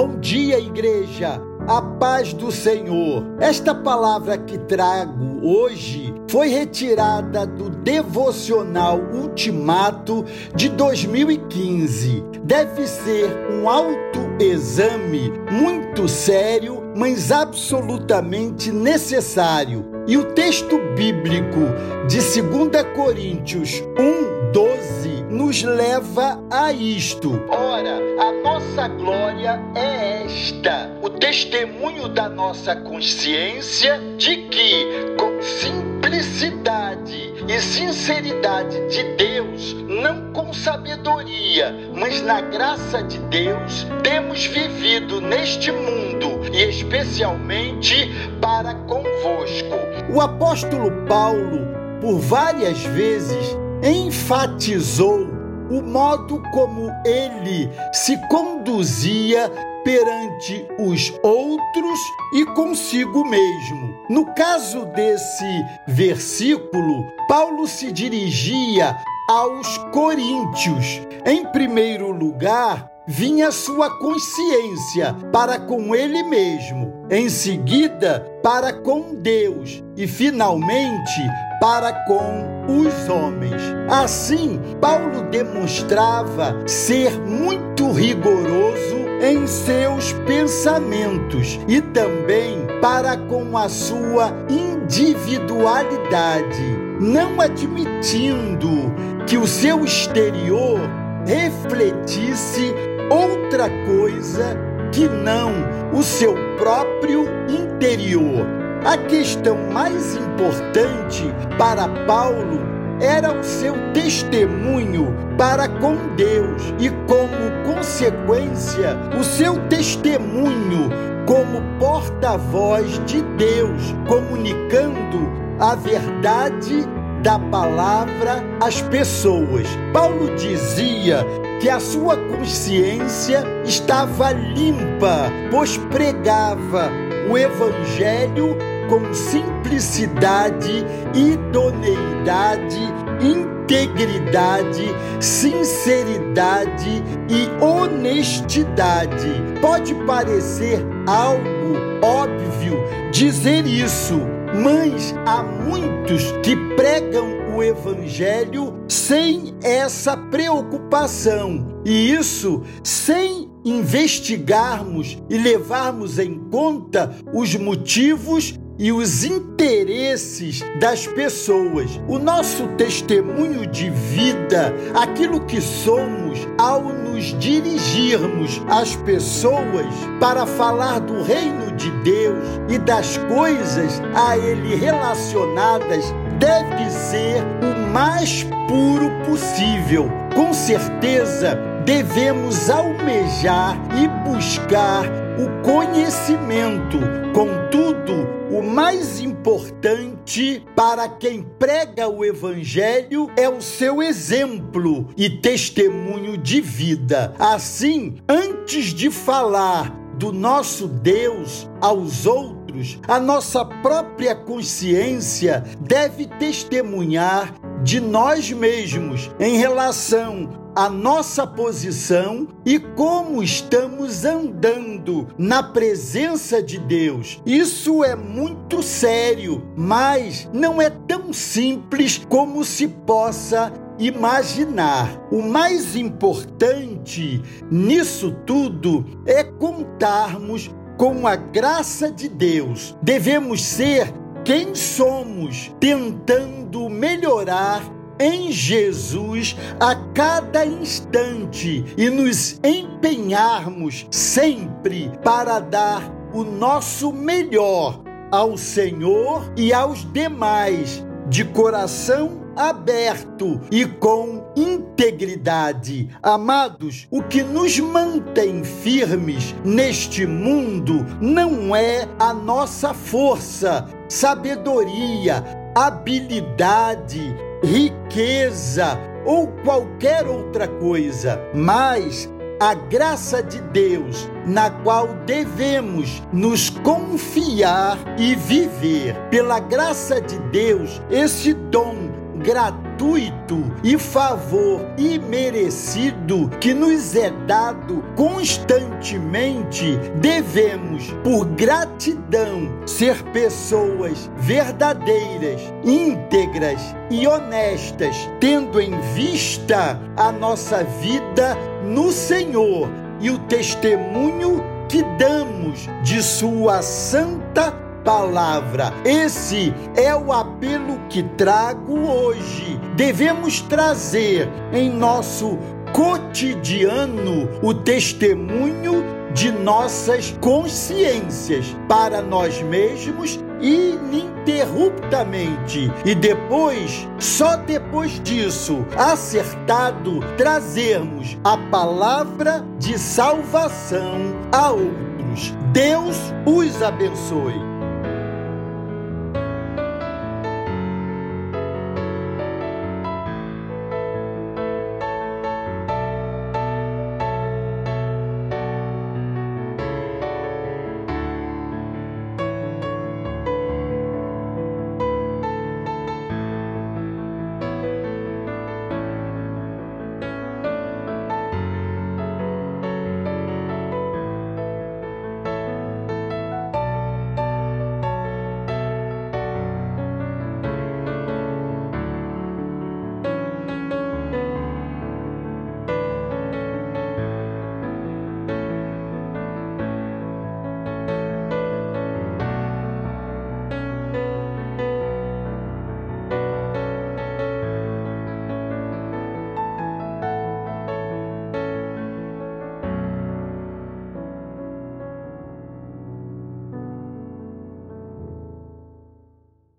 Bom dia, igreja. A paz do Senhor. Esta palavra que trago hoje foi retirada do devocional Ultimato de 2015. Deve ser um autoexame muito sério, mas absolutamente necessário. E o texto bíblico de 2 Coríntios 1, 12 nos leva a isto. Ora, a nossa glória é esta: o testemunho da nossa consciência de que, com simplicidade e sinceridade de Deus, não com sabedoria, mas na graça de Deus, temos vivido neste mundo e especialmente para convosco. O apóstolo Paulo, por várias vezes, enfatizou o modo como ele se conduzia perante os outros e consigo mesmo. No caso desse versículo, Paulo se dirigia aos coríntios. Em primeiro lugar, vinha sua consciência para com ele mesmo, em seguida, para com Deus e, finalmente, para com os homens. Assim, Paulo demonstrava ser muito rigoroso em seus pensamentos e também para com a sua individualidade, não admitindo que o seu exterior refletisse outra coisa que não o seu próprio interior. A questão mais importante para Paulo era o seu testemunho para com Deus e, como consequência, o seu testemunho como porta-voz de Deus, comunicando a verdade da palavra às pessoas. Paulo dizia que a sua consciência estava limpa, pois pregava o Evangelho com simplicidade, idoneidade, integridade, sinceridade e honestidade. Pode parecer algo óbvio dizer isso, mas há muitos que pregam o Evangelho sem essa preocupação. E isso sem investigarmos e levarmos em conta os motivos e os interesses das pessoas. O nosso testemunho de vida, aquilo que somos ao nos dirigirmos às pessoas para falar do reino de Deus e das coisas a ele relacionadas, deve ser o mais puro possível. Com certeza, devemos almejar e buscar o conhecimento. Contudo, o mais importante para quem prega o Evangelho é o seu exemplo e testemunho de vida. Assim, antes de falar do nosso Deus aos outros, a nossa própria consciência deve testemunhar de nós mesmos em relação à nossa posição e como estamos andando na presença de Deus. Isso é muito sério, mas não é tão simples como se possa imaginar. O mais importante nisso tudo é contarmos com a graça de Deus. Devemos ser quem somos, tentando melhorar em Jesus a cada instante e nos empenharmos sempre para dar o nosso melhor ao Senhor e aos demais de coração aberto e com integridade. Amados, o que nos mantém firmes neste mundo não é a nossa força, sabedoria, habilidade, riqueza ou qualquer outra coisa, mas a graça de Deus, na qual devemos nos confiar e viver. Pela graça de Deus, esse dom gratuito e favor imerecido que nos é dado constantemente, devemos, por gratidão, ser pessoas verdadeiras, íntegras e honestas, tendo em vista a nossa vida no Senhor e o testemunho que damos de Sua santa palavra. Esse é o apelo que trago hoje. Devemos trazer em nosso cotidiano o testemunho de nossas consciências para nós mesmos ininterruptamente e depois, só depois disso, acertado, trazermos a palavra de salvação a outros. Deus os abençoe.